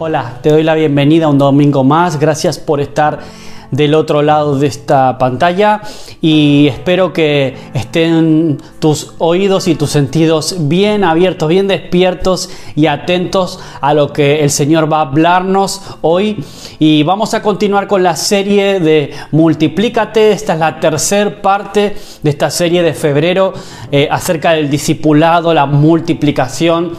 Hola, te doy la bienvenida a un domingo más. Gracias por estar del otro lado de esta pantalla y espero que estén tus oídos y tus sentidos bien abiertos, bien despiertos y atentos a lo que el Señor va a hablarnos hoy. Y vamos a continuar con la serie de Multiplícate. Esta es la tercera parte de esta serie de febrero eh, acerca del discipulado, la multiplicación.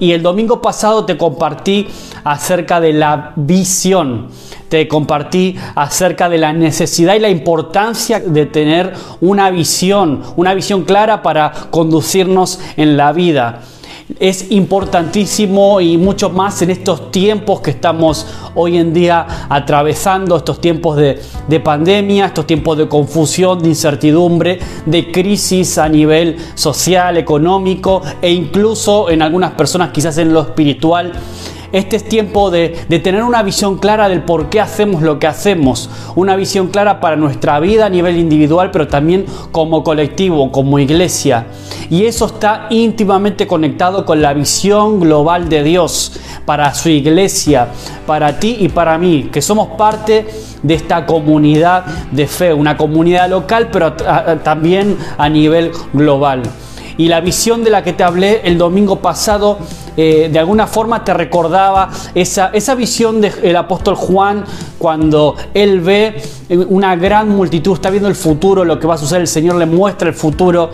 Y el domingo pasado te compartí acerca de la visión. Te compartí acerca de la necesidad y la importancia de tener una visión, una visión clara para conducirnos en la vida es importantísimo y mucho más en estos tiempos que estamos hoy en día atravesando, estos tiempos de, de, pandemia, estos tiempos de confusión, de incertidumbre, de crisis a nivel social, económico e incluso en algunas personas quizás en lo espiritual. Este es tiempo de, tener una visión clara del por qué hacemos lo que hacemos, una visión clara para nuestra vida a nivel individual, pero también como colectivo, como iglesia. Y eso está íntimamente conectado con la visión global de Dios para su iglesia, para ti y para mí, que somos parte de esta comunidad de fe, una comunidad local, pero también a nivel global. Y la visión de la que te hablé el domingo pasado, eh, de alguna forma te recordaba esa, esa visión del apóstol Juan cuando él ve una gran multitud, está viendo el futuro, lo que va a suceder, el Señor le muestra el futuro.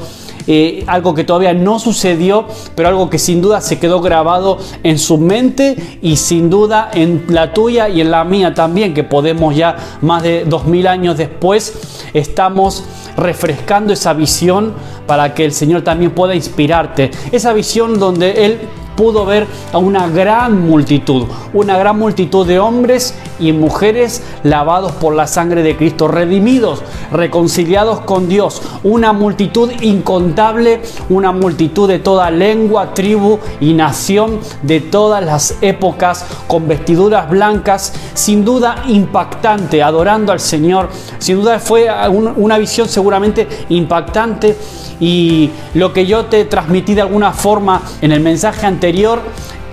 Eh, algo que todavía no sucedió, pero algo que sin duda se quedó grabado en su mente y sin duda en la tuya y en la mía también, que podemos ya más de dos mil años después, estamos refrescando esa visión para que el Señor también pueda inspirarte. Esa visión donde Él pudo ver a una gran multitud, una gran multitud de hombres y mujeres lavados por la sangre de Cristo, redimidos, reconciliados con Dios, una multitud incontable, una multitud de toda lengua, tribu y nación, de todas las épocas, con vestiduras blancas, sin duda impactante, adorando al Señor, sin duda fue una visión seguramente impactante y lo que yo te transmití de alguna forma en el mensaje anterior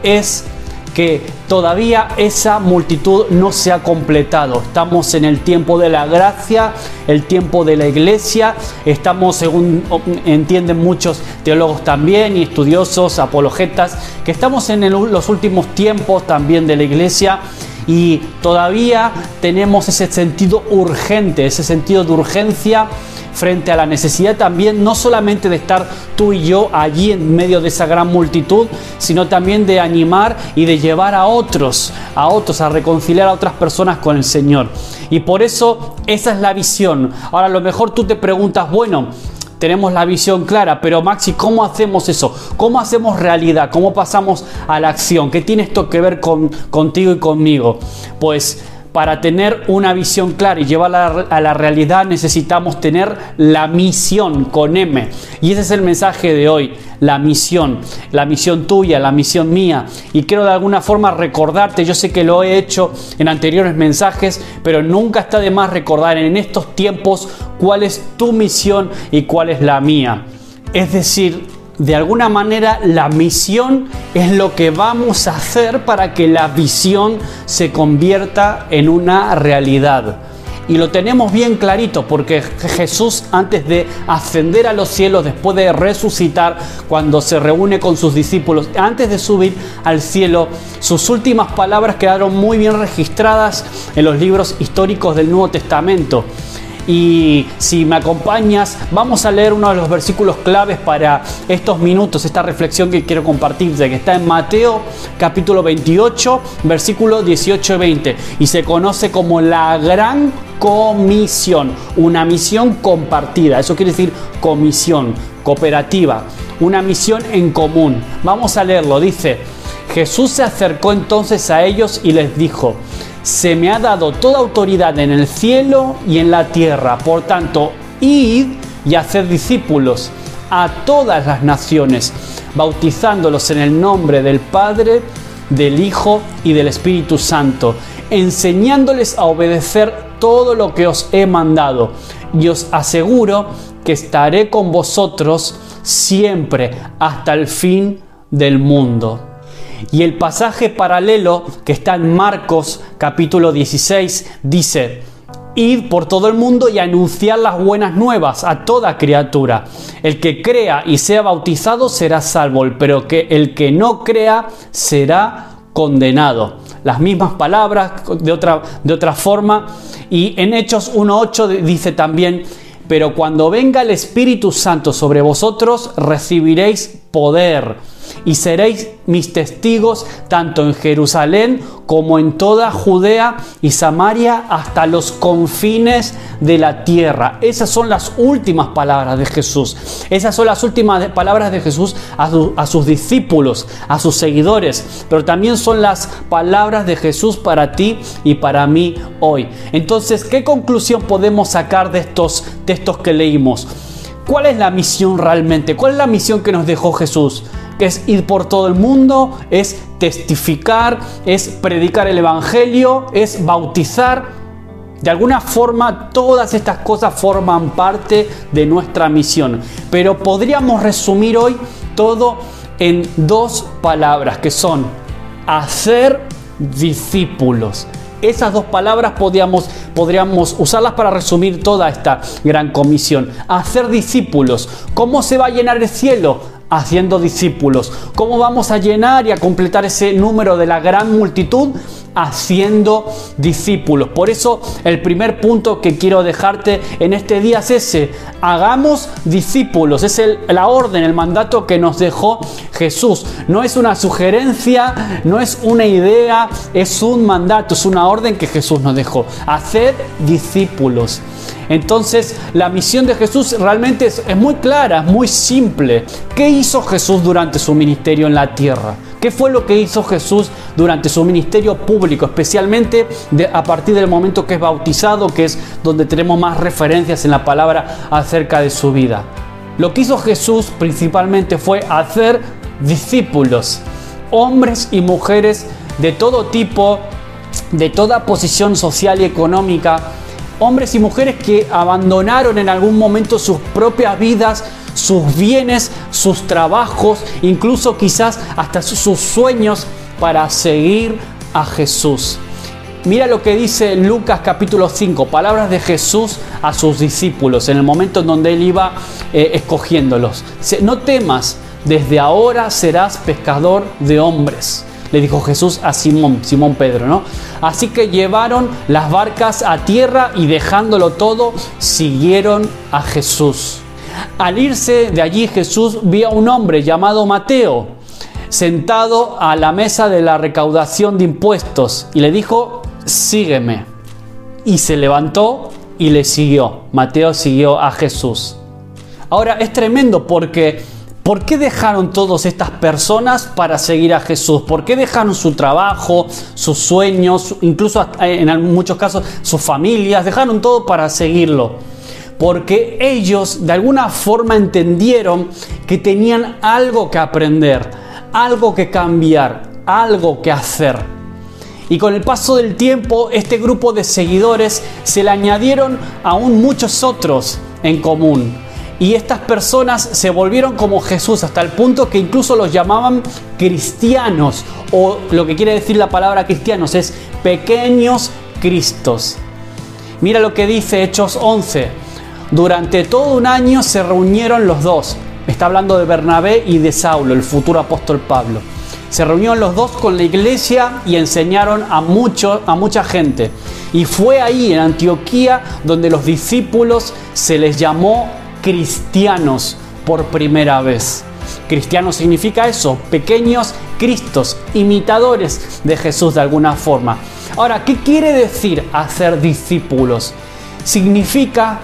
es que todavía esa multitud no se ha completado. Estamos en el tiempo de la gracia, el tiempo de la iglesia. Estamos, según entienden muchos teólogos también y estudiosos, apologetas, que estamos en los últimos tiempos también de la iglesia y todavía tenemos ese sentido urgente, ese sentido de urgencia frente a la necesidad también no solamente de estar tú y yo allí en medio de esa gran multitud, sino también de animar y de llevar a otros, a otros, a reconciliar a otras personas con el Señor. Y por eso esa es la visión. Ahora a lo mejor tú te preguntas, bueno, tenemos la visión clara, pero Maxi, ¿cómo hacemos eso? ¿Cómo hacemos realidad? ¿Cómo pasamos a la acción? ¿Qué tiene esto que ver con, contigo y conmigo? Pues para tener una visión clara y llevarla a la realidad necesitamos tener la misión con M. Y ese es el mensaje de hoy, la misión, la misión tuya, la misión mía. Y quiero de alguna forma recordarte, yo sé que lo he hecho en anteriores mensajes, pero nunca está de más recordar en estos tiempos cuál es tu misión y cuál es la mía. Es decir, de alguna manera la misión es lo que vamos a hacer para que la visión se convierta en una realidad. Y lo tenemos bien clarito porque Jesús antes de ascender a los cielos, después de resucitar, cuando se reúne con sus discípulos, antes de subir al cielo, sus últimas palabras quedaron muy bien registradas en los libros históricos del Nuevo Testamento. Y si me acompañas, vamos a leer uno de los versículos claves para estos minutos, esta reflexión que quiero compartirte, que está en Mateo capítulo 28, versículo 18 y 20, y se conoce como la gran comisión, una misión compartida, eso quiere decir comisión, cooperativa, una misión en común. Vamos a leerlo, dice, Jesús se acercó entonces a ellos y les dijo, se me ha dado toda autoridad en el cielo y en la tierra. Por tanto, id y haced discípulos a todas las naciones, bautizándolos en el nombre del Padre, del Hijo y del Espíritu Santo, enseñándoles a obedecer todo lo que os he mandado. Y os aseguro que estaré con vosotros siempre hasta el fin del mundo. Y el pasaje paralelo que está en Marcos capítulo 16 dice, Id por todo el mundo y anunciar las buenas nuevas a toda criatura. El que crea y sea bautizado será salvo, pero que el que no crea será condenado. Las mismas palabras de otra, de otra forma. Y en Hechos 1.8 dice también, pero cuando venga el Espíritu Santo sobre vosotros, recibiréis poder y seréis mis testigos tanto en Jerusalén como en toda Judea y Samaria hasta los confines de la tierra. Esas son las últimas palabras de Jesús. Esas son las últimas palabras de Jesús a, sus discípulos, a sus seguidores, pero también son las palabras de Jesús para ti y para mí hoy. Entonces, ¿qué conclusión podemos sacar de estos textos que leímos? ¿Cuál es la misión realmente? ¿Cuál es la misión que nos dejó Jesús? Es ir por todo el mundo, es testificar, es predicar el Evangelio, es bautizar. De alguna forma todas estas cosas forman parte de nuestra misión, pero podríamos resumir hoy todo en dos palabras que son hacer discípulos. Esas dos palabras podríamos, podríamos usarlas para resumir toda esta gran comisión. Hacer discípulos. ¿Cómo se va a llenar el cielo? Haciendo discípulos. ¿Cómo vamos a llenar y a completar ese número de la gran multitud? Haciendo discípulos. Por eso el primer punto que quiero dejarte en este día es ese. Hagamos discípulos. Es la orden, el mandato que nos dejó Jesús. No es una sugerencia, no es una idea, es un mandato, es una orden que Jesús nos dejó. Hacer discípulos. Entonces la misión de Jesús realmente es, muy clara, es muy simple. ¿Qué hizo Jesús durante su ministerio en la tierra? ¿Qué fue lo que hizo Jesús durante su ministerio público, especialmente a partir del momento que es bautizado, que es donde tenemos más referencias en la palabra acerca de su vida? Lo que hizo Jesús principalmente fue hacer discípulos, hombres y mujeres de todo tipo, de toda posición social y económica, hombres y mujeres que abandonaron en algún momento sus propias vidas, sus bienes, sus trabajos, incluso quizás hasta sus sueños para seguir a Jesús. Mira lo que dice Lucas capítulo 5, palabras de Jesús a sus discípulos en el momento en donde él iba eh, escogiéndolos. No temas, desde ahora serás pescador de hombres le dijo Jesús a Simón, Simón Pedro, ¿no? Así que llevaron las barcas a tierra y dejándolo todo, siguieron a Jesús. Al irse de allí Jesús vio a un hombre llamado Mateo, sentado a la mesa de la recaudación de impuestos, y le dijo, sígueme. Y se levantó y le siguió. Mateo siguió a Jesús. Ahora es tremendo porque ¿Por qué dejaron todas estas personas para seguir a Jesús? ¿Por qué dejaron su trabajo, sus sueños, incluso en muchos casos sus familias? Dejaron todo para seguirlo. Porque ellos de alguna forma entendieron que tenían algo que aprender, algo que cambiar, algo que hacer. Y con el paso del tiempo, este grupo de seguidores se le añadieron aún muchos otros en común y estas personas se volvieron como Jesús hasta el punto que incluso los llamaban cristianos o lo que quiere decir la palabra cristianos es pequeños cristos. Mira lo que dice Hechos 11. Durante todo un año se reunieron los dos. Está hablando de Bernabé y de Saulo, el futuro apóstol Pablo. Se reunieron los dos con la iglesia y enseñaron a, mucho, a mucha gente. Y fue ahí en Antioquía donde los discípulos se les llamó cristianos por primera vez. Cristiano significa eso, pequeños cristos, imitadores de Jesús de alguna forma. Ahora, ¿qué quiere decir hacer discípulos? Significa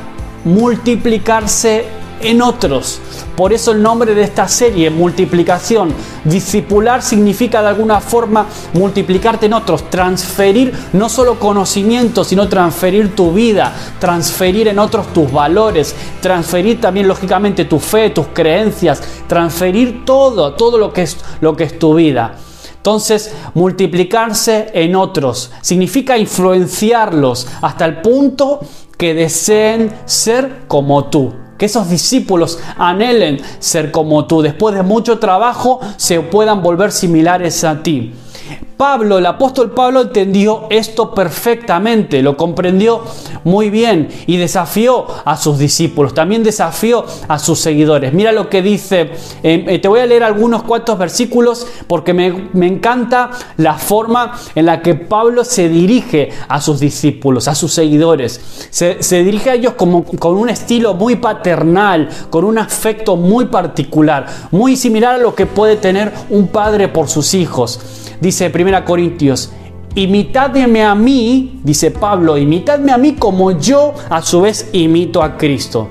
multiplicarse en otros. Por eso el nombre de esta serie, multiplicación. Discipular significa de alguna forma multiplicarte en otros, transferir no solo conocimiento, sino transferir tu vida, transferir en otros tus valores, transferir también lógicamente tu fe, tus creencias, transferir todo, todo lo que es, lo que es tu vida. Entonces, multiplicarse en otros significa influenciarlos hasta el punto que deseen ser como tú que esos discípulos anhelen ser como tú, después de mucho trabajo se puedan volver similares a ti. Pablo, el apóstol Pablo entendió esto perfectamente, lo comprendió muy bien y desafió a sus discípulos, también desafió a sus seguidores. Mira lo que dice, em, eh, te voy a leer algunos cuantos versículos porque me, encanta la forma en la que Pablo se dirige a sus discípulos, a sus seguidores. Se, se dirige a ellos como, con un estilo muy paternal, con un afecto muy particular, muy similar a lo que puede tener un padre por sus hijos. Dice 1 Corintios, imitadme a mí, dice Pablo, imitadme a mí como yo a su vez imito a Cristo.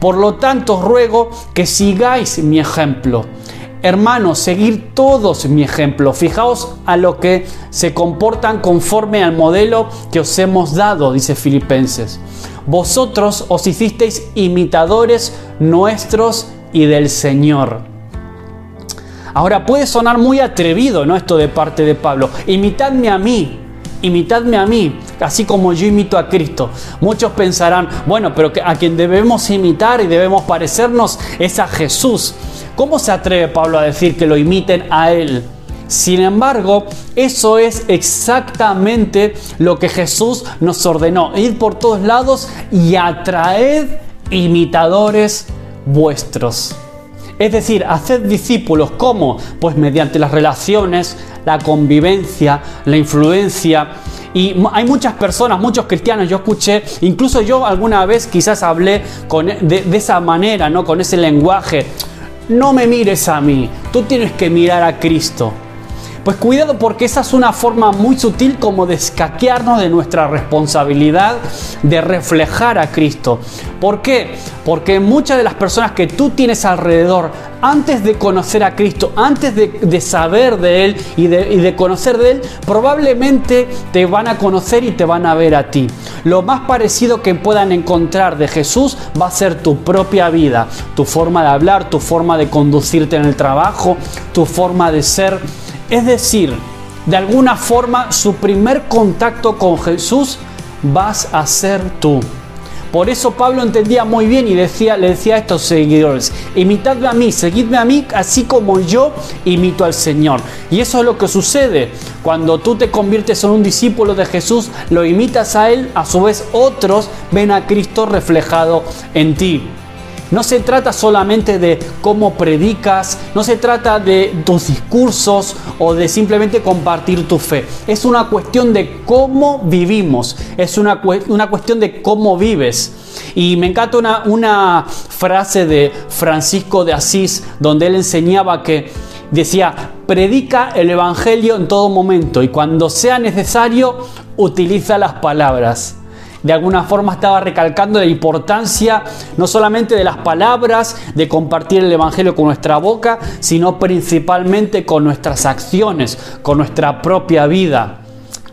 Por lo tanto, ruego que sigáis mi ejemplo. Hermanos, seguir todos mi ejemplo. Fijaos a lo que se comportan conforme al modelo que os hemos dado, dice Filipenses. Vosotros os hicisteis imitadores nuestros y del Señor. Ahora puede sonar muy atrevido, ¿no? Esto de parte de Pablo. Imitadme a mí, imitadme a mí, así como yo imito a Cristo. Muchos pensarán, bueno, pero a quien debemos imitar y debemos parecernos es a Jesús. ¿Cómo se atreve Pablo a decir que lo imiten a Él? Sin embargo, eso es exactamente lo que Jesús nos ordenó, ir por todos lados y atraer imitadores vuestros. Es decir, hacer discípulos, ¿cómo? Pues mediante las relaciones, la convivencia, la influencia. Y hay muchas personas, muchos cristianos, yo escuché, incluso yo alguna vez quizás hablé con, e, de, de esa manera, ¿no? Con ese lenguaje. No me mires a mí, tú tienes que mirar a Cristo. Pues cuidado porque esa es una forma muy sutil como de escaquearnos de nuestra responsabilidad de reflejar a Cristo. ¿Por qué? Porque muchas de las personas que tú tienes alrededor, antes de conocer a Cristo, antes de, saber de Él y de, y de conocer de Él, probablemente te van a conocer y te van a ver a ti. Lo más parecido que puedan encontrar de Jesús va a ser tu propia vida, tu forma de hablar, tu forma de conducirte en el trabajo, tu forma de ser es decir, de alguna forma su primer contacto con Jesús vas a ser tú. Por eso Pablo entendía muy bien y le decía a estos seguidores, imitadme a mí, seguidme a mí, así como yo imito al Señor. Y eso es lo que sucede. Cuando tú te conviertes en un discípulo de Jesús, lo imitas a Él, a su vez otros ven a Cristo reflejado en ti. No se trata solamente de cómo predicas, no se trata de tus discursos o de simplemente compartir tu fe. Es una cuestión de cómo vivimos, es una, una cuestión de cómo vives. Y me encanta una, una frase de Francisco de Asís donde él enseñaba que decía, predica el Evangelio en todo momento y cuando sea necesario utiliza las palabras de alguna forma estaba recalcando la importancia no solamente de las palabras, de compartir el Evangelio con nuestra boca, sino principalmente con nuestras acciones, con nuestra propia vida.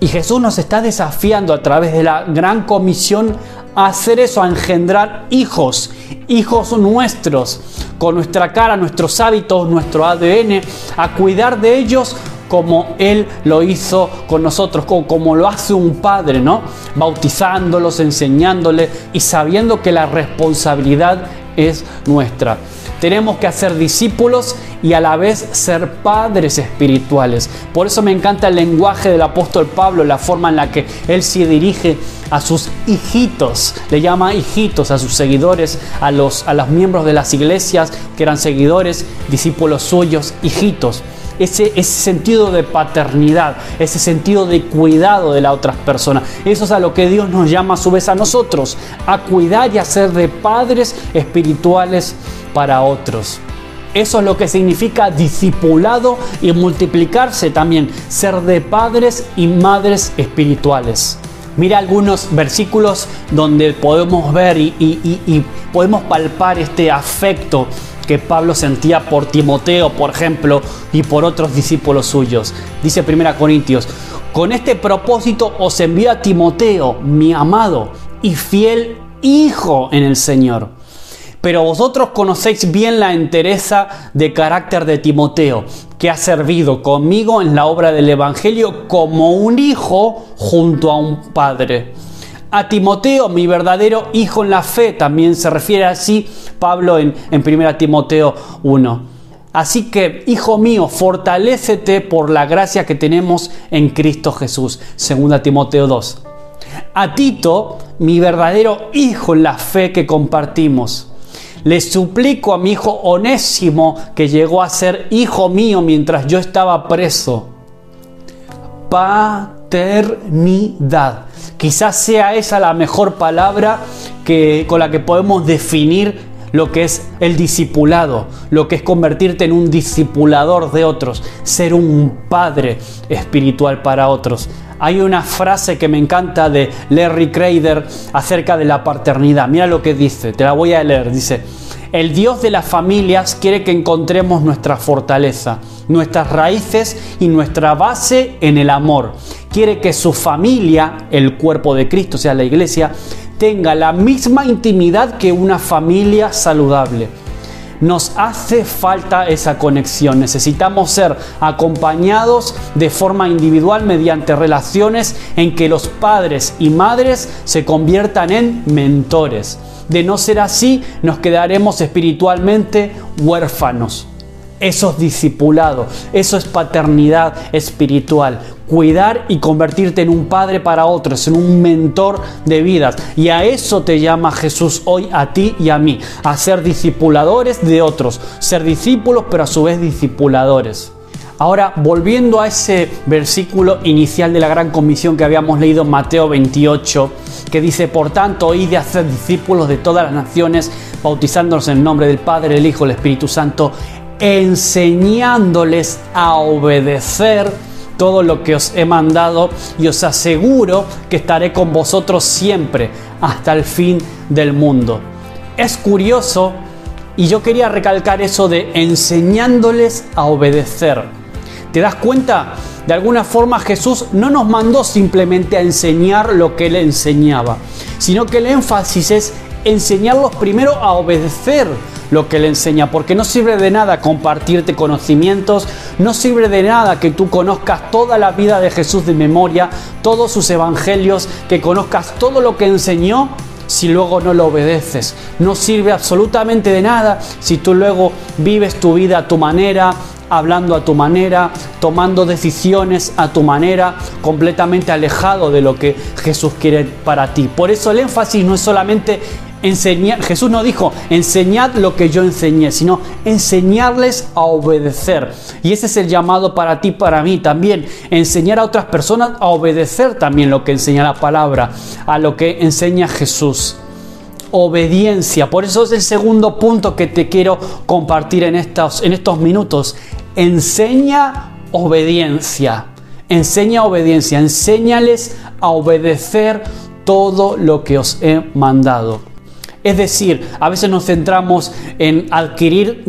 Y Jesús nos está desafiando a través de la gran comisión a hacer eso, a engendrar hijos, hijos nuestros, con nuestra cara, nuestros hábitos, nuestro ADN, a cuidar de ellos como Él lo hizo con nosotros, como, lo hace un padre, ¿no? Bautizándolos, enseñándoles y sabiendo que la responsabilidad es nuestra. Tenemos que hacer discípulos y a la vez ser padres espirituales. Por eso me encanta el lenguaje del apóstol Pablo, la forma en la que él se dirige a sus hijitos, le llama hijitos a sus seguidores, a los, a los miembros de las iglesias que eran seguidores, discípulos suyos, hijitos ese, sentido de paternidad, ese sentido de cuidado de las otras personas. Eso es a lo que Dios nos llama a su vez a nosotros, a cuidar y a ser de padres espirituales para otros. Eso es lo que significa discipulado y multiplicarse también, ser de padres y madres espirituales. Mira algunos versículos donde podemos ver y, y podemos palpar este afecto que Pablo sentía por Timoteo, por ejemplo, y por otros discípulos suyos. Dice 1 Corintios, con este propósito os envío a Timoteo, mi amado y fiel hijo en el Señor. Pero vosotros conocéis bien la entereza de carácter de Timoteo, que ha servido conmigo en la obra del Evangelio como un hijo junto a un padre. A Timoteo, mi verdadero hijo en la fe, también se refiere así Pablo en, en 1 Timoteo 1. Así que, hijo mío, fortalécete por la gracia que tenemos en Cristo Jesús. 2 Timoteo 2. A Tito, mi verdadero hijo en la fe que compartimos. Le suplico a mi hijo Onésimo, que llegó a ser hijo mío mientras yo estaba preso. Paternidad. Quizás sea esa la mejor palabra que, con la que podemos definir lo que es el discipulado, lo que es convertirte en un discipulador de otros, ser un padre espiritual para otros. Hay una frase que me encanta de Larry Crader acerca de la paternidad. Mira lo que dice, te la voy a leer. Dice, el Dios de las familias quiere que encontremos nuestra fortaleza, nuestras raíces y nuestra base en el amor. Quiere que su familia, el cuerpo de Cristo, o sea, la iglesia, tenga la misma intimidad que una familia saludable. Nos hace falta esa conexión. Necesitamos ser acompañados de forma individual mediante relaciones en que los padres y madres se conviertan en mentores. De no ser así, nos quedaremos espiritualmente huérfanos. Eso es discipulado, eso es paternidad espiritual. Cuidar y convertirte en un padre para otros, en un mentor de vidas. Y a eso te llama Jesús hoy a ti y a mí, a ser discipuladores de otros, ser discípulos pero a su vez discipuladores. Ahora, volviendo a ese versículo inicial de la gran comisión que habíamos leído en Mateo 28, que dice, por tanto, oíd de hacer discípulos de todas las naciones, bautizándolos en el nombre del Padre, del Hijo, del Espíritu Santo, enseñándoles a obedecer todo lo que os he mandado y os aseguro que estaré con vosotros siempre hasta el fin del mundo. Es curioso y yo quería recalcar eso de enseñándoles a obedecer. ¿Te das cuenta? De alguna forma Jesús no nos mandó simplemente a enseñar lo que él enseñaba, sino que el énfasis es enseñarlos primero a obedecer lo que le enseña, porque no sirve de nada compartirte conocimientos, no sirve de nada que tú conozcas toda la vida de Jesús de memoria, todos sus evangelios, que conozcas todo lo que enseñó si luego no lo obedeces. No sirve absolutamente de nada si tú luego vives tu vida a tu manera, hablando a tu manera, tomando decisiones a tu manera, completamente alejado de lo que Jesús quiere para ti. Por eso el énfasis no es solamente Jesús no dijo, enseñad lo que yo enseñé, sino enseñarles a obedecer. Y ese es el llamado para ti, para mí también, enseñar a otras personas a obedecer también lo que enseña la palabra, a lo que enseña Jesús. Obediencia, por eso es el segundo punto que te quiero compartir en estos, en estos minutos. Enseña obediencia, enseña obediencia, enséñales a obedecer todo lo que os he mandado. Es decir, a veces nos centramos en adquirir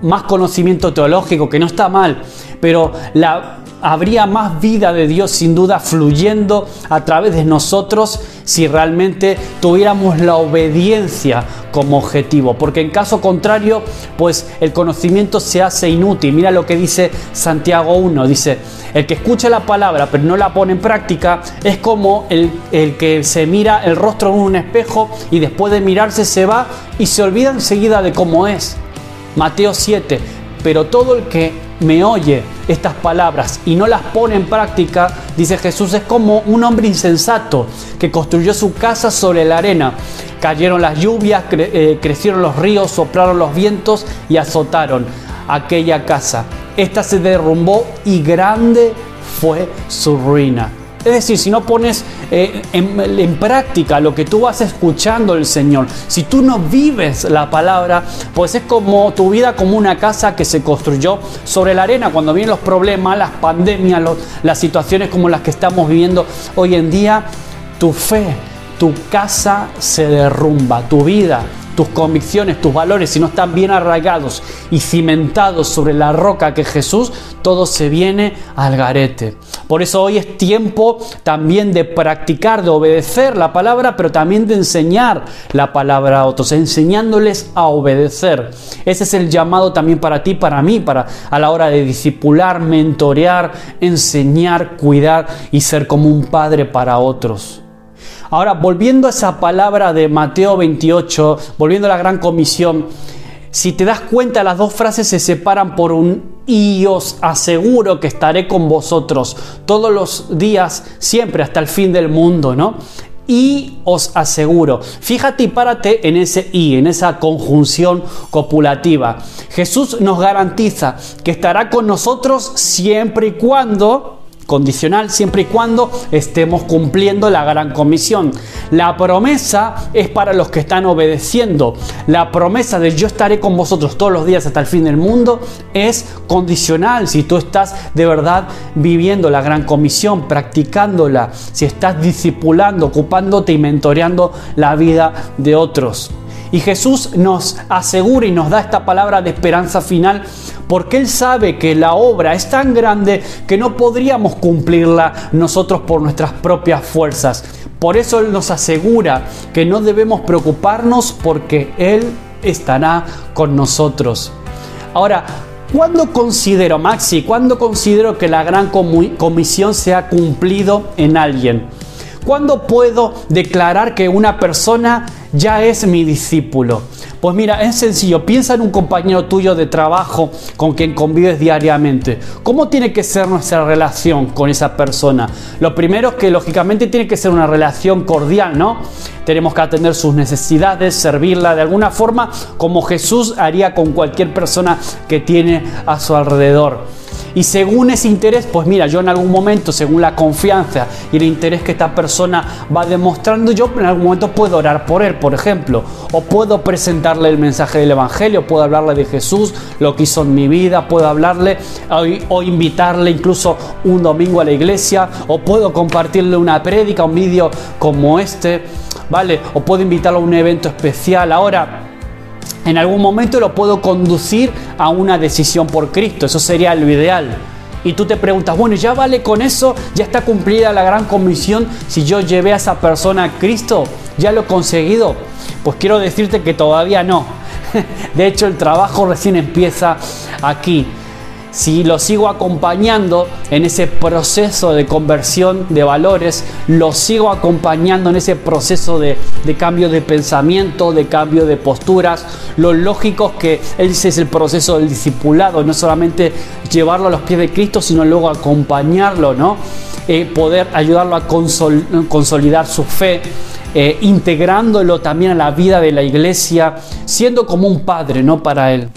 más conocimiento teológico, que no está mal, pero la, habría más vida de Dios sin duda fluyendo a través de nosotros si realmente tuviéramos la obediencia como objetivo, porque en caso contrario, pues el conocimiento se hace inútil. Mira lo que dice Santiago 1, dice, el que escucha la palabra pero no la pone en práctica es como el, el que se mira el rostro en un espejo y después de mirarse se va y se olvida enseguida de cómo es. Mateo 7, pero todo el que me oye estas palabras y no las pone en práctica, dice Jesús, es como un hombre insensato que construyó su casa sobre la arena. Cayeron las lluvias, eh, crecieron los ríos, soplaron los vientos y azotaron aquella casa. Esta se derrumbó y grande fue su ruina. Es decir, si no pones eh, en, práctica lo que tú vas escuchando del Señor, si tú no vives la palabra, pues es como tu vida como una casa que se construyó sobre la arena. Cuando vienen los problemas, las pandemias, las situaciones como las que estamos viviendo hoy en día, tu fe, tu casa se derrumba, tu vida tus convicciones, tus valores, si no están bien arraigados y cimentados sobre la roca que es Jesús, todo se viene al garete. Por eso hoy es tiempo también de practicar, de obedecer la palabra, pero también de enseñar la palabra a otros, enseñándoles a obedecer. Ese es el llamado también para ti, para mí, para a la hora de discipular, mentorear, enseñar, cuidar y ser como un padre para otros. Ahora, volviendo a esa palabra de Mateo 28, volviendo a la gran comisión, si te das cuenta, las dos frases se separan por un y os aseguro que estaré con vosotros todos los días, siempre hasta el fin del mundo, ¿no? Y os aseguro, fíjate y párate en ese y, en esa conjunción copulativa. Jesús nos garantiza que estará con nosotros siempre y cuando condicional siempre y cuando estemos cumpliendo la gran comisión. La promesa es para los que están obedeciendo. La promesa de yo estaré con vosotros todos los días hasta el fin del mundo es condicional. Si tú estás de verdad viviendo la gran comisión, practicándola, si estás discipulando, ocupándote y mentoreando la vida de otros. Y Jesús nos asegura y nos da esta palabra de esperanza final porque Él sabe que la obra es tan grande que no podríamos cumplirla nosotros por nuestras propias fuerzas. Por eso Él nos asegura que no debemos preocuparnos porque Él estará con nosotros. Ahora, ¿cuándo considero, Maxi, cuándo considero que la gran comisión se ha cumplido en alguien? ¿Cuándo puedo declarar que una persona ya es mi discípulo? Pues mira, es sencillo. Piensa en un compañero tuyo de trabajo con quien convives diariamente. ¿Cómo tiene que ser nuestra relación con esa persona? Lo primero es que lógicamente tiene que ser una relación cordial, ¿no? Tenemos que atender sus necesidades, servirla de alguna forma como Jesús haría con cualquier persona que tiene a su alrededor. Y según ese interés, pues mira, yo en algún momento, según la confianza y el interés que esta persona va demostrando, yo en algún momento puedo orar por él, por ejemplo, o puedo presentarle el mensaje del Evangelio, puedo hablarle de Jesús, lo que hizo en mi vida, puedo hablarle o, invitarle incluso un domingo a la iglesia, o puedo compartirle una prédica, un vídeo como este, ¿vale? O puedo invitarlo a un evento especial. Ahora, en algún momento lo puedo conducir a una decisión por Cristo. Eso sería lo ideal. Y tú te preguntas, bueno, ya vale con eso, ya está cumplida la gran comisión. Si yo llevé a esa persona a Cristo, ya lo he conseguido. Pues quiero decirte que todavía no. De hecho, el trabajo recién empieza aquí si lo sigo acompañando en ese proceso de conversión de valores, lo sigo acompañando en ese proceso de, cambio de pensamiento, de cambio de posturas, lo lógico es que ese es el proceso del discipulado, no solamente llevarlo a los pies de Cristo, sino luego acompañarlo, ¿no? Eh, poder ayudarlo a consolidar su fe, eh, integrándolo también a la vida de la iglesia, siendo como un padre, ¿no? Para él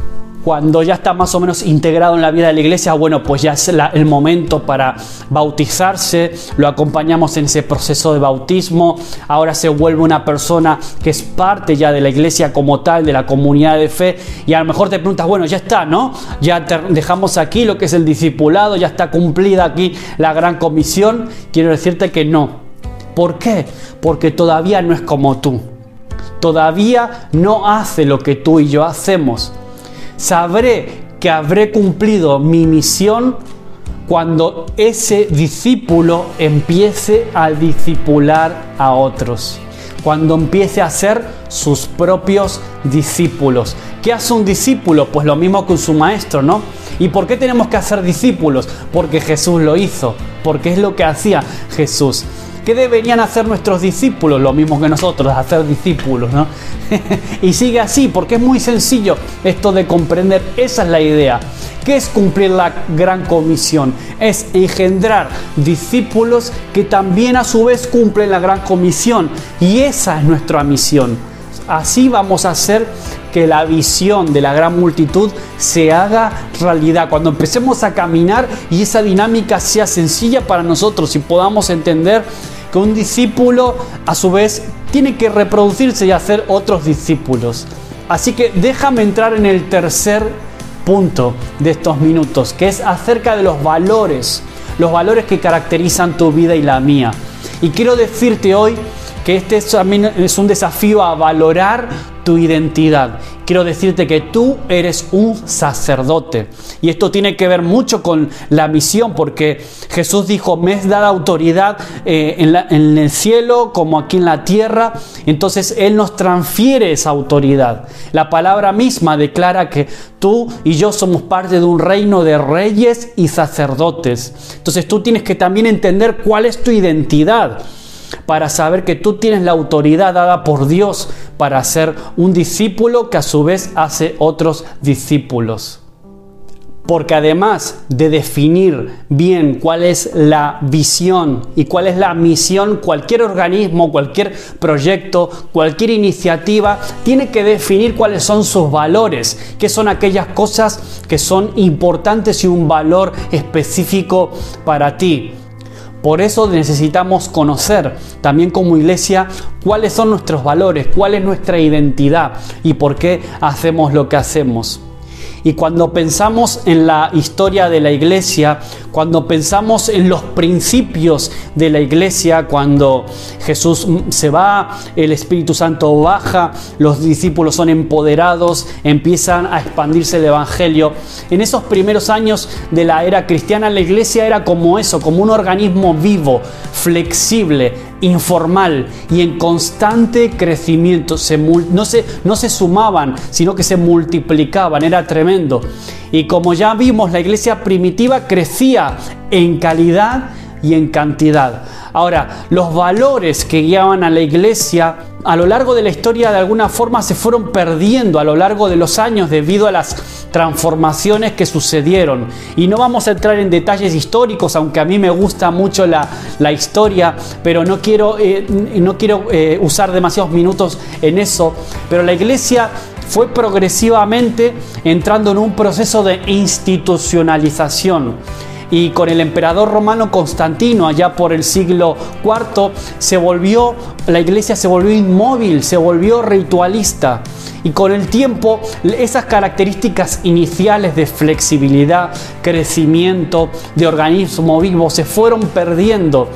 cuando ya está más o menos integrado en la vida de la iglesia, bueno, pues ya es el momento para bautizarse, lo acompañamos en ese proceso de bautismo, ahora se vuelve una persona que es parte ya de la iglesia como tal, de la comunidad de fe, y a lo mejor te preguntas, bueno, ya está, ¿no? Ya dejamos aquí lo que es el discipulado, ya está cumplida aquí la gran comisión, quiero decirte que no. ¿Por qué? Porque todavía no es como tú. Todavía no hace lo que tú y yo hacemos. Sabré que habré cumplido mi misión cuando ese discípulo empiece a discipular a otros, cuando empiece a ser sus propios discípulos. ¿Qué hace un discípulo? Pues lo mismo que su maestro, ¿no? ¿Y por qué tenemos que hacer discípulos? Porque Jesús lo hizo, porque es lo que hacía Jesús. ¿Qué deberían hacer nuestros discípulos? Lo mismo que nosotros, hacer discípulos, ¿no? y sigue así, porque es muy sencillo esto de comprender. Esa es la idea. ¿Qué es cumplir la gran comisión? Es engendrar discípulos que también a su vez cumplen la gran comisión. Y esa es nuestra misión. Así vamos a hacer que la visión de la gran multitud se haga realidad. Cuando empecemos a caminar y esa dinámica sea sencilla para nosotros y podamos entender un discípulo a su vez tiene que reproducirse y hacer otros discípulos. Así que déjame entrar en el tercer punto de estos minutos, que es acerca de los valores, los valores que caracterizan tu vida y la mía. Y quiero decirte hoy que este es un desafío a valorar tu identidad. Quiero decirte que tú eres un sacerdote. Y esto tiene que ver mucho con la misión, porque Jesús dijo, me es dada autoridad eh, en, en el cielo como aquí en la tierra. Entonces Él nos transfiere esa autoridad. La palabra misma declara que tú y yo somos parte de un reino de reyes y sacerdotes. Entonces tú tienes que también entender cuál es tu identidad. para saber que tú tienes la autoridad dada por Dios para ser un discípulo que a su vez hace otros discípulos. Porque además de definir bien cuál es la visión y cuál es la misión, cualquier organismo, cualquier proyecto, cualquier iniciativa, tiene que definir cuáles son sus valores, qué son aquellas cosas que son importantes y un valor específico para ti. Por eso necesitamos conocer también como iglesia cuáles son nuestros valores, cuál es nuestra identidad y por qué hacemos lo que hacemos. Y cuando pensamos en la historia de la iglesia, cuando pensamos en los principios de la iglesia, cuando Jesús se va, el Espíritu Santo baja, los discípulos son empoderados, empiezan a expandirse el Evangelio. En esos primeros años de la era cristiana, la iglesia era como eso, como un organismo vivo, flexible, informal y en constante crecimiento. Se, no, se, no se sumaban, sino que se multiplicaban. Era tremendo. Y como ya vimos, la iglesia primitiva crecía en calidad y en cantidad. Ahora, los valores que guiaban a la iglesia a lo largo de la historia de alguna forma se fueron perdiendo a lo largo de los años debido a las transformaciones que sucedieron. Y no vamos a entrar en detalles históricos, aunque a mí me gusta mucho la, historia, pero no quiero, eh, no quiero eh, usar demasiados minutos en eso. Pero la iglesia fue progresivamente entrando en un proceso de institucionalización y con el emperador romano Constantino allá por el siglo IV se volvió la iglesia se volvió inmóvil, se volvió ritualista. Y con el tiempo esas características iniciales de flexibilidad, crecimiento, de organismo vivo se fueron perdiendo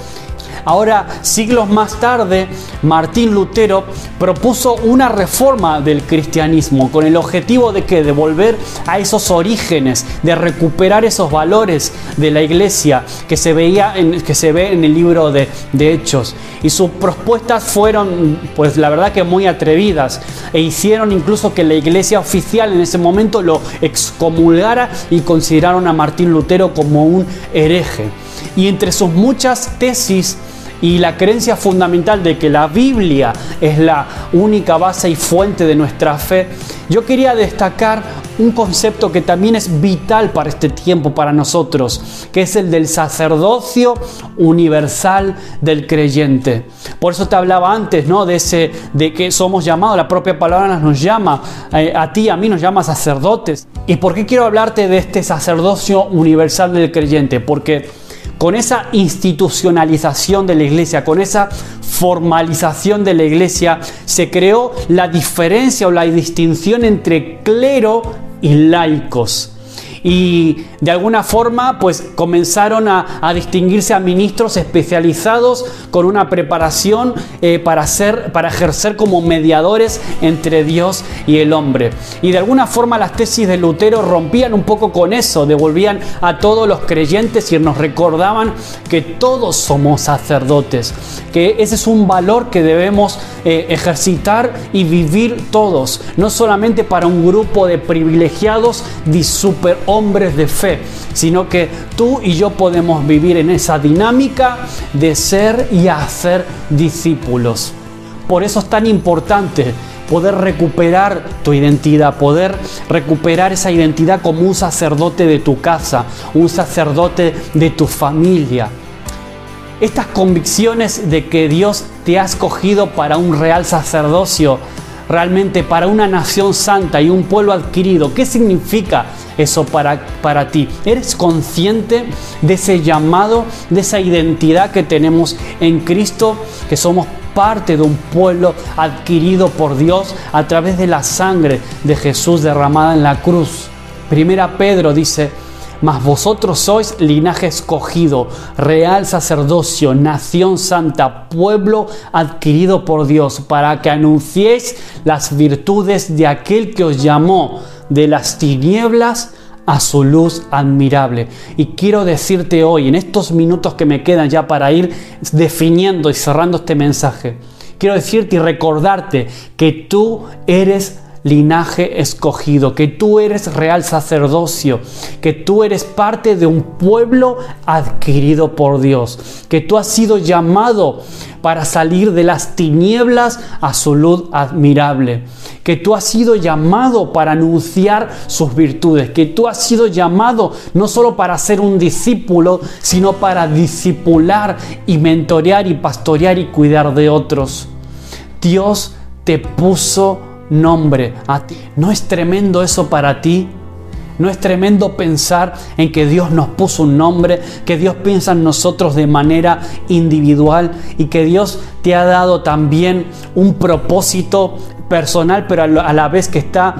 Ahora, siglos más tarde, Martín Lutero propuso una reforma del cristianismo con el objetivo de que devolver a esos orígenes, de recuperar esos valores de la iglesia que se, veía en, que se ve en el libro de, de Hechos. Y sus propuestas fueron, pues la verdad que muy atrevidas e hicieron incluso que la iglesia oficial en ese momento lo excomulgara y consideraron a Martín Lutero como un hereje. Y entre sus muchas tesis y la creencia fundamental de que la Biblia es la única base y fuente de nuestra fe, yo quería destacar un concepto que también es vital para este tiempo, para nosotros, que es el del sacerdocio universal del creyente. Por eso te hablaba antes, ¿no? De ese, de que somos llamados, la propia palabra nos llama, eh, a ti, a mí nos llama sacerdotes. ¿Y por qué quiero hablarte de este sacerdocio universal del creyente? Porque con esa institucionalización de la iglesia, con esa formalización de la iglesia, se creó la diferencia o la distinción entre clero y laicos. Y de alguna forma pues comenzaron a, distinguirse a ministros especializados con una preparación eh, para, para ejercer como mediadores entre Dios y el hombre. Y de alguna forma las tesis de Lutero rompían un poco con eso, devolvían a todos los creyentes y nos recordaban que todos somos sacerdotes, que ese es un valor que debemos eh, ejercitar y vivir todos, no solamente para un grupo de privilegiados de super hombres de fe, sino que tú y yo podemos vivir en esa dinámica de ser y hacer discípulos. Por eso es tan importante poder recuperar tu identidad, poder recuperar esa identidad como un sacerdote de tu casa, un sacerdote de tu familia. Estas convicciones de que Dios te ha escogido para un real sacerdocio, realmente para una nación santa y un pueblo adquirido, ¿qué significa eso para, para ti? ¿Eres consciente de ese llamado, de esa identidad que tenemos en Cristo, que somos parte de un pueblo adquirido por Dios a través de la sangre de Jesús derramada en la cruz? Primera Pedro dice, mas vosotros sois linaje escogido, real sacerdocio, nación santa, pueblo adquirido por Dios, para que anunciéis las virtudes de aquel que os llamó de las tinieblas a su luz admirable. Y quiero decirte hoy, en estos minutos que me quedan ya para ir definiendo y cerrando este mensaje, quiero decirte y recordarte que tú eres linaje escogido, que tú eres real sacerdocio, que tú eres parte de un pueblo adquirido por Dios, que tú has sido llamado para salir de las tinieblas a su luz admirable, que tú has sido llamado para anunciar sus virtudes, que tú has sido llamado no solo para ser un discípulo, sino para discipular y mentorear y pastorear y cuidar de otros. Dios te puso nombre a ti. ¿No es tremendo eso para ti? ¿No es tremendo pensar en que Dios nos puso un nombre, que Dios piensa en nosotros de manera individual y que Dios te ha dado también un propósito personal, pero a la vez que está,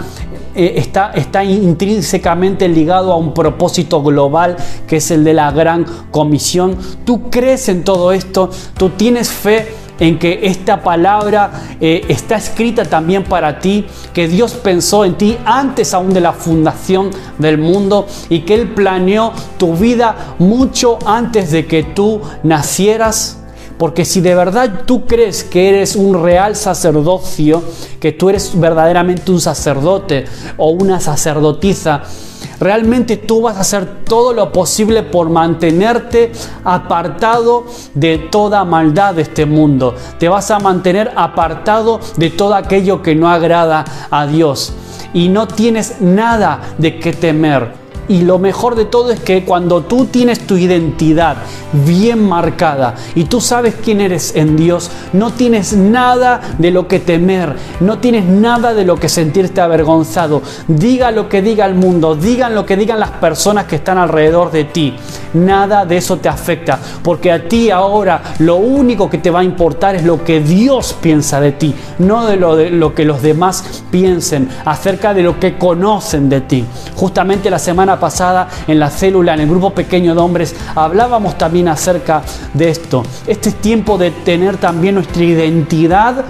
eh, está, está intrínsecamente ligado a un propósito global que es el de la gran comisión? ¿Tú crees en todo esto? ¿Tú tienes fe? En que esta palabra eh, está escrita también para ti, que Dios pensó en ti antes aún de la fundación del mundo y que Él planeó tu vida mucho antes de que tú nacieras. Porque si de verdad tú crees que eres un real sacerdocio, que tú eres verdaderamente un sacerdote o una sacerdotisa, Realmente tú vas a hacer todo lo posible por mantenerte apartado de toda maldad de este mundo. Te vas a mantener apartado de todo aquello que no agrada a Dios. Y no tienes nada de qué temer y lo mejor de todo es que cuando tú tienes tu identidad bien marcada y tú sabes quién eres en Dios, no tienes nada de lo que temer, no tienes nada de lo que sentirte avergonzado. Diga lo que diga el mundo, digan lo que digan las personas que están alrededor de ti. Nada de eso te afecta, porque a ti ahora lo único que te va a importar es lo que Dios piensa de ti, no de lo, de lo que los demás piensen acerca de lo que conocen de ti. Justamente la semana pasada en la célula, en el grupo pequeño de hombres, hablábamos también acerca de esto. Este es tiempo de tener también nuestra identidad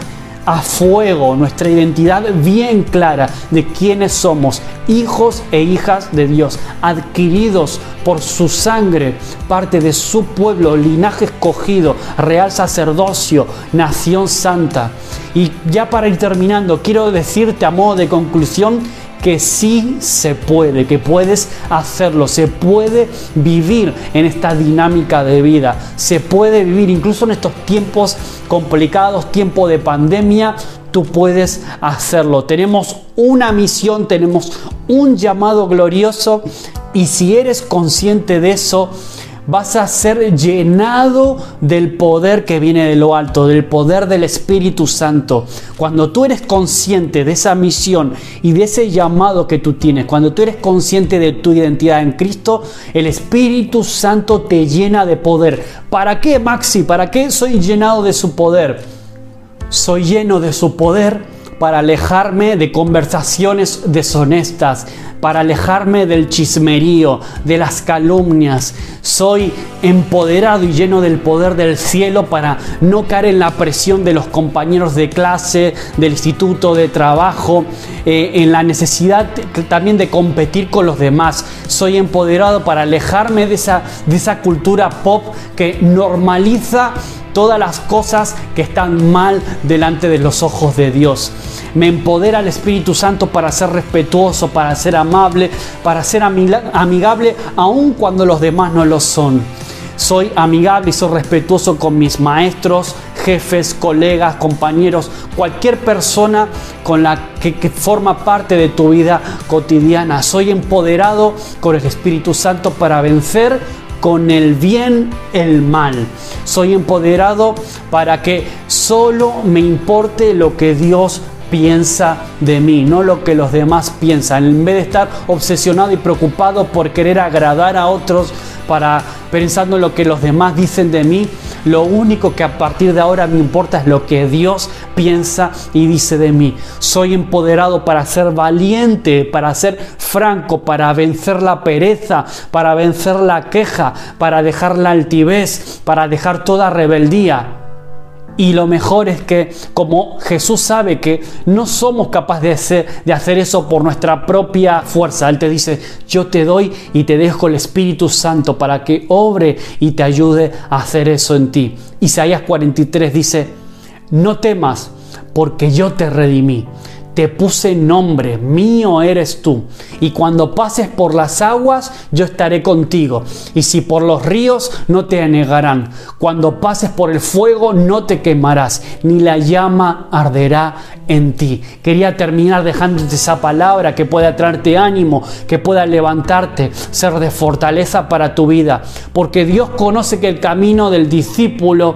a fuego, nuestra identidad bien clara de quiénes somos, hijos e hijas de Dios, adquiridos por su sangre, parte de su pueblo, linaje escogido, real sacerdocio, nación santa. Y ya para ir terminando, quiero decirte a modo de conclusión que sí se puede, que puedes hacerlo, se puede vivir en esta dinámica de vida, se puede vivir incluso en estos tiempos complicados, tiempo de pandemia, tú puedes hacerlo. Tenemos una misión, tenemos un llamado glorioso y si eres consciente de eso, vas a ser llenado del poder que viene de lo alto, del poder del Espíritu Santo. Cuando tú eres consciente de esa misión y de ese llamado que tú tienes, cuando tú eres consciente de tu identidad en Cristo, el Espíritu Santo te llena de poder. ¿Para qué, Maxi? ¿Para qué soy llenado de su poder? Soy lleno de su poder para alejarme de conversaciones deshonestas, para alejarme del chismerío, de las calumnias. Soy empoderado y lleno del poder del cielo para no caer en la presión de los compañeros de clase, del instituto, de trabajo, eh, en la necesidad también de competir con los demás. Soy empoderado para alejarme de esa, de esa cultura pop que normaliza todas las cosas que están mal delante de los ojos de Dios. Me empodera el Espíritu Santo para ser respetuoso, para ser amable, para ser amigable, aun cuando los demás no lo son. Soy amigable y soy respetuoso con mis maestros, jefes, colegas, compañeros, cualquier persona con la que, que, forma parte de tu vida cotidiana. Soy empoderado con el Espíritu Santo para vencer con el bien el mal. Soy empoderado para que solo me importe lo que Dios piensa de mí, no lo que los demás piensan. En vez de estar obsesionado y preocupado por querer agradar a otros, para pensando en lo que los demás dicen de mí, lo único que a partir de ahora me importa es lo que Dios piensa y dice de mí. Soy empoderado para ser valiente, para ser franco, para vencer la pereza, para vencer la queja, para dejar la altivez, para dejar toda rebeldía. Y lo mejor es que como Jesús sabe que no somos capaces de hacer, eso por nuestra propia fuerza, Él te dice, yo te doy y te dejo el Espíritu Santo para que obre y te ayude a hacer eso en ti. Isaías 43 dice, no temas porque yo te redimí te puse nombre, mío eres tú. Y cuando pases por las aguas, yo estaré contigo. Y si por los ríos, no te anegarán. Cuando pases por el fuego, no te quemarás, ni la llama arderá en ti. Quería terminar dejándote esa palabra que pueda traerte ánimo, que pueda levantarte, ser de fortaleza para tu vida. Porque Dios conoce que el camino del discípulo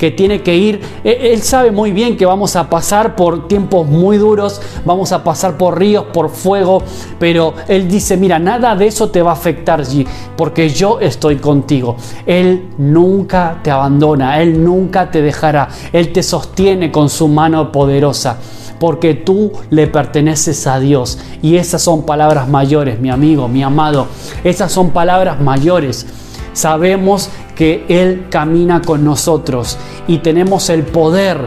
que tiene que ir. E, él sabe muy bien que vamos a pasar por tiempos muy duros, vamos a pasar por ríos, por fuego, pero Él dice, mira, nada de eso te va a afectar allí, porque yo estoy contigo. Él nunca te abandona, Él nunca te dejará, Él te sostiene con su mano poderosa porque tú le perteneces a Dios. Y esas son palabras mayores, mi amigo, mi amado. Esas son palabras mayores. Sabemos que Él camina con nosotros y tenemos el poder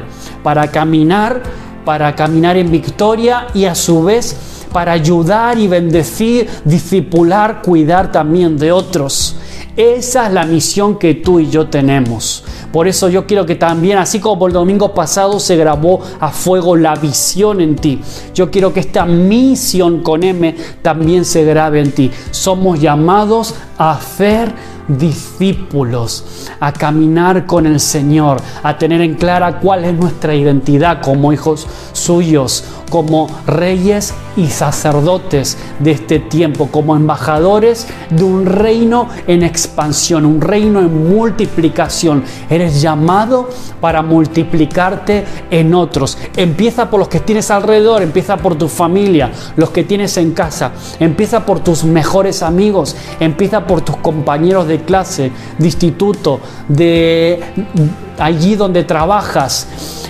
para caminar, para caminar en victoria y a su vez para ayudar y bendecir, discipular, cuidar también de otros. Esa es la misión que tú y yo tenemos. Por eso yo quiero que también, así como el domingo pasado se grabó a fuego la visión en ti, yo quiero que esta misión con M también se grabe en ti. Somos llamados a hacer discípulos, a caminar con el Señor, a tener en clara cuál es nuestra identidad como hijos suyos, como reyes y sacerdotes de este tiempo, como embajadores de un reino en expansión, un reino en multiplicación. Eres llamado para multiplicarte en otros. Empieza por los que tienes alrededor, empieza por tu familia, los que tienes en casa, empieza por tus mejores amigos, empieza por tus compañeros de clase, de instituto, de allí donde trabajas,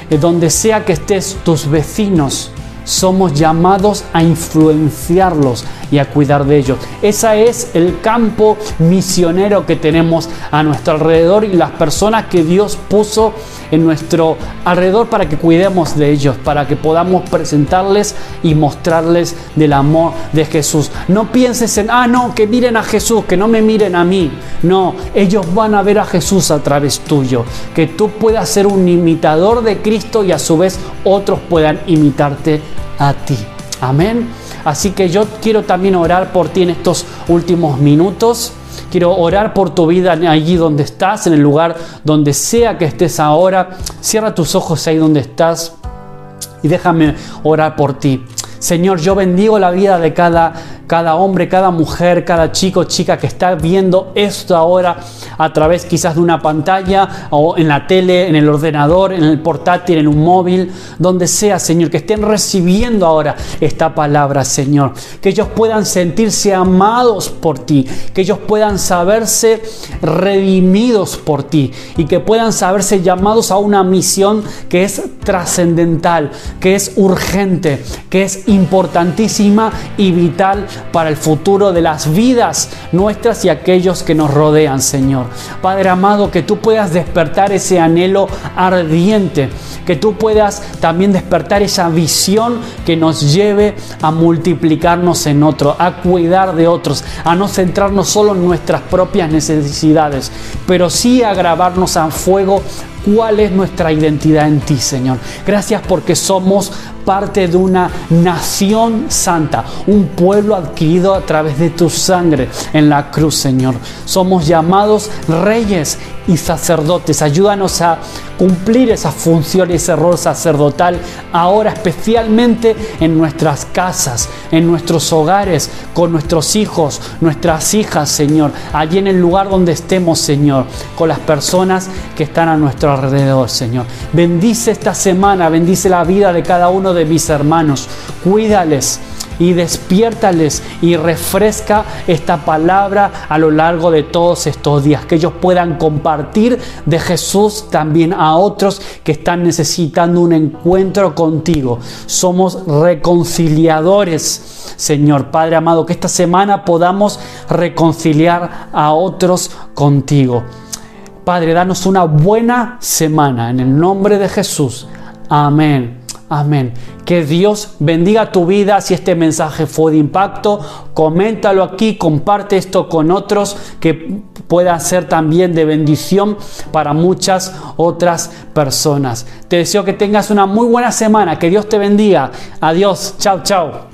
eh, donde sea que estés, tus vecinos somos llamados a influenciarlos y a cuidar de ellos. Ese es el campo misionero que tenemos a nuestro alrededor y las personas que Dios puso en nuestro alrededor para que cuidemos de ellos, para que podamos presentarles y mostrarles del amor de Jesús. No pienses en, ah, no, que miren a Jesús, que no me miren a mí. No, ellos van a ver a Jesús a través tuyo. Que tú puedas ser un imitador de Cristo y a su vez otros puedan imitarte a ti. Amén. Así que yo quiero también orar por ti en estos últimos minutos. Quiero orar por tu vida allí donde estás, en el lugar donde sea que estés ahora. Cierra tus ojos ahí donde estás y déjame orar por ti. Señor, yo bendigo la vida de cada cada hombre, cada mujer, cada chico, chica que está viendo esto ahora a través quizás de una pantalla o en la tele, en el ordenador, en el portátil, en un móvil, donde sea, Señor, que estén recibiendo ahora esta palabra, Señor. Que ellos puedan sentirse amados por ti, que ellos puedan saberse redimidos por ti y que puedan saberse llamados a una misión que es trascendental, que es urgente, que es importantísima y vital para el futuro de las vidas nuestras y aquellos que nos rodean, Señor. Padre amado, que tú puedas despertar ese anhelo ardiente, que tú puedas también despertar esa visión que nos lleve a multiplicarnos en otro, a cuidar de otros, a no centrarnos solo en nuestras propias necesidades, pero sí a grabarnos a fuego cuál es nuestra identidad en ti, Señor. Gracias porque somos parte de una nación santa, un pueblo adquirido a través de tu sangre en la cruz, Señor. Somos llamados reyes y sacerdotes. Ayúdanos a cumplir esa función y ese rol sacerdotal ahora especialmente en nuestras casas, en nuestros hogares, con nuestros hijos, nuestras hijas, Señor. Allí en el lugar donde estemos, Señor, con las personas que están a nuestro alrededor, Señor. Bendice esta semana, bendice la vida de cada uno de mis hermanos. Cuídales y despiértales y refresca esta palabra a lo largo de todos estos días, que ellos puedan compartir de Jesús también a otros que están necesitando un encuentro contigo. Somos reconciliadores, Señor Padre amado, que esta semana podamos reconciliar a otros contigo. Padre, danos una buena semana en el nombre de Jesús. Amén. Amén. Que Dios bendiga tu vida. Si este mensaje fue de impacto, coméntalo aquí, comparte esto con otros que pueda ser también de bendición para muchas otras personas. Te deseo que tengas una muy buena semana, que Dios te bendiga. Adiós, chao, chao.